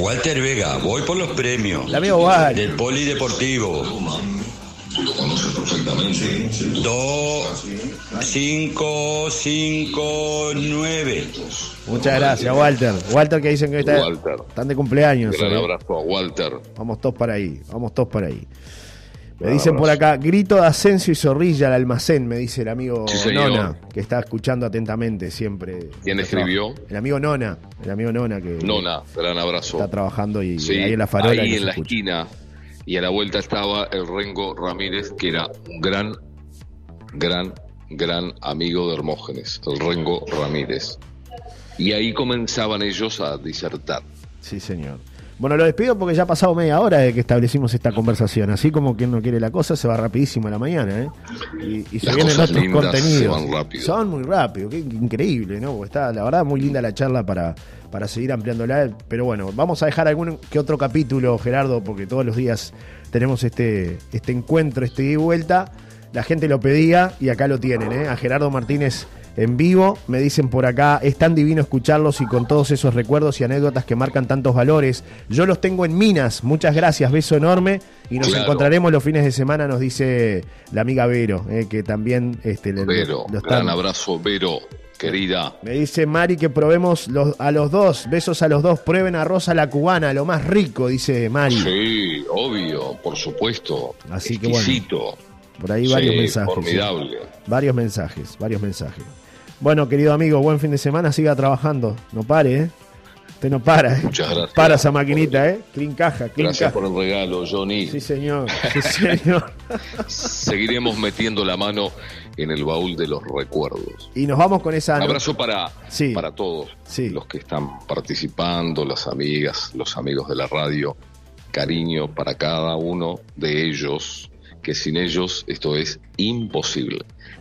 Walter Vega, voy por los premios. El amigo Walter. Del Polideportivo. Lo conoces perfectamente. 2, 5, 5, 9. Muchas gracias, Walter. Walter que dicen que está, Walter. están de cumpleaños. Gran hoy. abrazo a Walter. Vamos todos para ahí, vamos todos para ahí. Me dicen por acá, grito de Asensio y Zorrilla al almacén, me dice el amigo Sí. Nona, que está escuchando atentamente siempre. ¿Quién escribió? El amigo Nona, el amigo Nona que Nona, gran abrazo. está trabajando y Sí, ahí en la farola. ahí en la escucha. esquina y a la vuelta estaba el Rengo Ramírez, que era un gran, gran, gran amigo de Hermógenes, el Rengo Ramírez. Y ahí comenzaban ellos a disertar. Sí, señor. Bueno, lo despido porque ya ha pasado media hora de que establecimos esta conversación. Así como quien no quiere la cosa, se va rapidísimo a la mañana, ¿eh? Y, y se Las vienen otros contenidos. se. Son muy rápido, qué increíble, ¿no? Porque está, la verdad, muy linda la charla para, para seguir ampliándola. Pero bueno, vamos a dejar algún que otro capítulo, Gerardo, porque todos los días tenemos este, este encuentro, este ida y vuelta. La gente lo pedía y acá lo tienen, ¿eh? A Gerardo Martínez en vivo. Me dicen por acá, es tan divino escucharlos y con todos esos recuerdos y anécdotas que marcan tantos valores. Yo los tengo en Minas. Muchas gracias, beso enorme. Y nos Claro. encontraremos los fines de semana, nos dice la amiga Vero, eh, que también este, le- Vero, gran abrazo, Vero, querida. Me dice Mari que probemos los, a los dos, besos a los dos, prueben arroz a la cubana, lo más rico, dice Mari. Sí, obvio, por supuesto. Así que bueno. Por ahí varios Sí, mensajes. sí. Formidable. Varios mensajes, varios mensajes. Bueno, querido amigo, buen fin de semana, siga trabajando. No pare, ¿eh? Usted no para, ¿eh? Muchas gracias. Para esa maquinita, ¿eh? Clean caja, clean Gracias caja. por el regalo, Johnny. Sí, señor. Sí, señor. Seguiremos metiendo la mano en el baúl de los recuerdos. Y nos vamos con esa. Un abrazo para, Sí. para todos Sí. los que están participando, las amigas, los amigos de la radio. Cariño para cada uno de ellos, que sin ellos esto es imposible.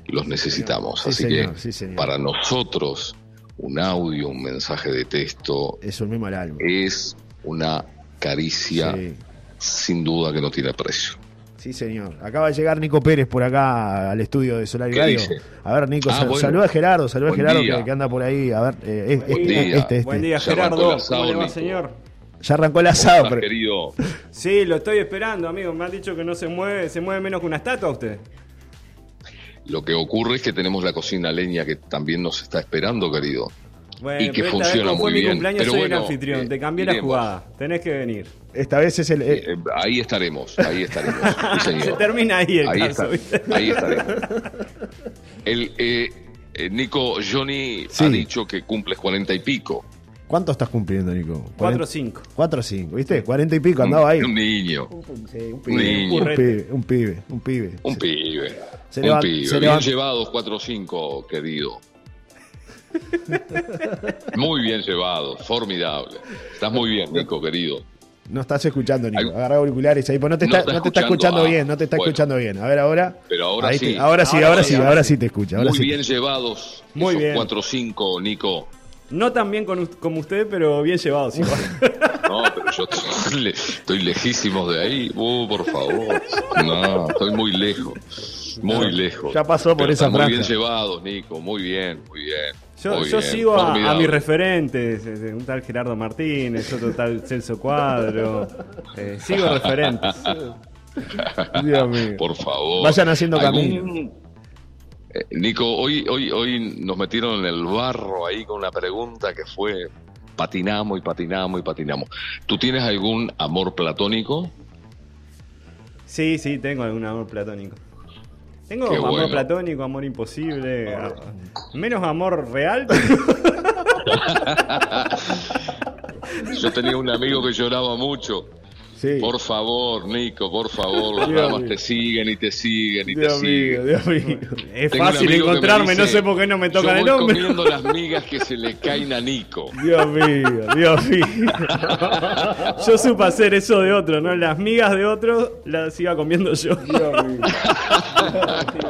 Los necesitamos. Sí, Así señor, que sí, para nosotros un audio, un mensaje de texto mismo alma. es una caricia Sí. sin duda que no tiene precio. Sí, señor. Acaba de llegar Nico Pérez por acá al estudio de Solar y ¿Qué Radio. dice? A ver, Nico, Ah, sal- bueno. saluda a Gerardo, saluda a Gerardo que, que anda por ahí. A ver, eh, es- Buen este, día. este, este. Buen día, Gerardo. ¿Cómo le va, Nico. señor? Ya arrancó el ¿Cómo asado, estás, pero querido? Sí, lo estoy esperando, amigo. Me han dicho que no se mueve, se mueve menos que una estatua usted. Lo que ocurre es que tenemos la cocina leña que también nos está esperando, querido. Bueno, Y que pero funciona muy mi bien. cumpleaños, Pero soy bueno, el anfitrión. eh, Te cambié la jugada. Tenés que venir. esta vez es el. eh, Eh, ahí estaremos, ahí estaremos. Sí, señor. Se termina ahí el ahí, caso. está- ahí estaremos. El, Nico, Johnny Sí. ha dicho que cumples cuarenta y pico. ¿Cuánto estás cumpliendo, Nico? 4 o 5. 4 o 5, ¿viste? 40 y pico, andaba ahí. Un niño, Sí, un un pibe. niño, Un pibe, un pibe, un pibe. un pibe. Se un pibe. se Bien llevados, cuatro o cinco, querido. Muy bien llevados, formidable. Estás muy bien, Nico, querido. No estás escuchando, Nico. Agarra auriculares ahí, pues no te No está, está no te está escuchando escuchando. Ah, bien, no te está bueno. escuchando bien. A ver, ahora. Pero ahora Ahí sí. te- ahora sí, Ahora ahora sí, sí, ahora ahora sí. sí te escucha. Ahora Muy sí. bien llevados. Muy esos bien. cuatro o cinco, Nico. No tan bien con, como usted, pero bien llevados igual. No, pero yo estoy, le- estoy lejísimos de ahí. Uh, por favor. No, estoy muy lejos. Muy lejos. ya pasó por Pero esa están Muy bien franja. llevados, Nico. Muy bien, muy bien. Yo, muy yo bien, sigo a, mis referentes, eh, un tal Gerardo Martínez, otro tal Celso Cuadro. Eh, sigo referentes. Dios mío. Por favor. Vayan haciendo ¿Algún- Eh, Nico, hoy, hoy, hoy nos metieron en el barro ahí con una pregunta que fue patinamos y patinamos y patinamos. ¿Tú tienes algún amor platónico? Sí, sí, tengo algún amor platónico. Tengo Qué amor bueno. platónico, amor imposible. Menos amor real. Yo tenía un amigo que lloraba mucho. Sí. Por favor, Nico, por favor, las mío. te siguen y te siguen y te Dios mío, siguen. Dios mío. Es Tengo fácil encontrarme, no sé por qué no me tocan yo el voy nombre. comiendo las migas que se le caen a Nico. Dios mío, Dios mío. Yo supe hacer eso de otro, ¿no? Las migas de otro las iba comiendo yo. Dios mío.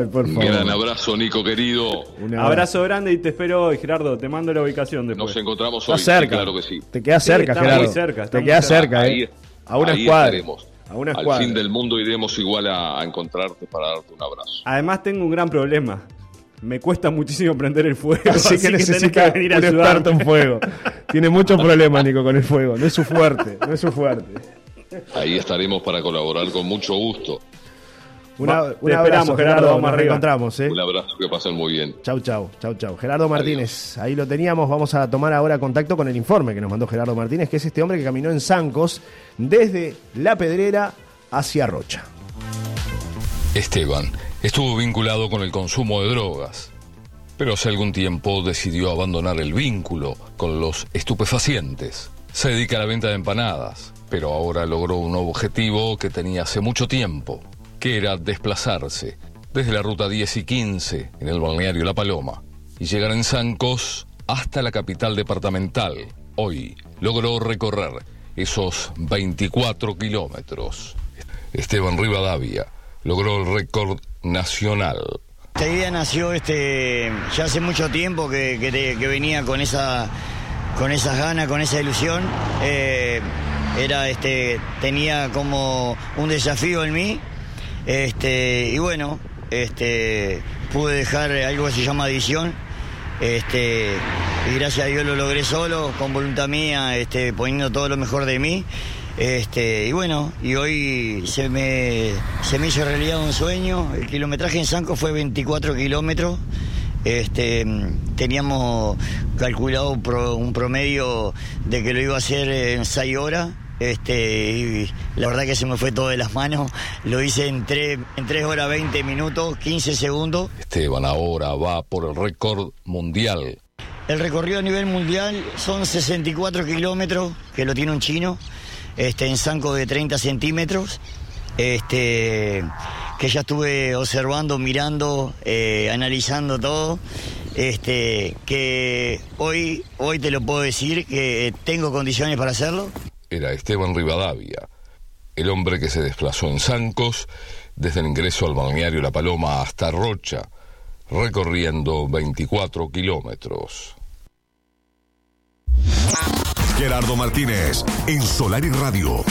Ay, por Un gran abrazo, Nico querido. Un Abrazo grande y te espero hoy, Gerardo. Te mando la ubicación después. Nos encontramos hoy. sí, cerca. claro que sí. Te queda Sí, cerca, muy Gerardo. cerca, Te queda cerca. cerca, Ahí, ¿eh? A una ahí escuadra. estaremos. A una Al escuadra. fin del mundo iremos igual a, a encontrarte para darte un abrazo. Además tengo un gran problema. me cuesta muchísimo prender el fuego. Así, que necesita venir a un experto en fuego. Tiene muchos problemas, Nico, con el fuego. No es su fuerte, no es su fuerte. Ahí estaremos para colaborar con mucho gusto. Una, Va, un abrazo, Gerardo, Gerardo. vamos Nos arriba. reencontramos, ¿eh? Un abrazo, que pasen muy bien. Chau, chau, chau, chau. Gerardo Martínez, ahí lo teníamos. Vamos a tomar ahora contacto con el informe que nos mandó Gerardo Martínez, que es este hombre que caminó en Zancos desde La Pedrera hacia Rocha. Esteban estuvo vinculado con el consumo de drogas, pero hace algún tiempo decidió abandonar el vínculo con los estupefacientes. Se dedica a la venta de empanadas, pero ahora logró un objetivo que tenía hace mucho tiempo, que era desplazarse desde la ruta 10 y 15 en el balneario La Paloma y llegar en Zancos hasta la capital departamental. Hoy logró recorrer esos 24 kilómetros. Esteban Rivadavia logró el récord nacional. Esta idea nació este, ya hace mucho tiempo que, que venía con esa con esas ganas, con esa ilusión. Eh, era este, tenía como un desafío en mí. Este, y bueno, este, pude dejar algo que se llama adición. Este, y gracias a Dios lo logré solo, con voluntad mía, este, poniendo todo lo mejor de mí. Este, y bueno, y hoy se me, se me hizo realidad un sueño. El kilometraje en Sanco fue 24 kilómetros. Este, teníamos calculado un promedio de que lo iba a hacer en 6 horas. Este, y la verdad que se me fue todo de las manos. Lo hice en 3, en 3 horas 20 minutos, 15 segundos. Esteban ahora va por el récord mundial. El recorrido a nivel mundial son 64 kilómetros, que lo tiene un chino, este, en zanco de 30 centímetros, este, que ya estuve observando, mirando, eh, analizando todo, este, que hoy, hoy te lo puedo decir que tengo condiciones para hacerlo. Era Esteban Rivadavia, el hombre que se desplazó en Zancos desde el ingreso al balneario La Paloma hasta Rocha, recorriendo 24 kilómetros. Gerardo Martínez en Solar y Radio.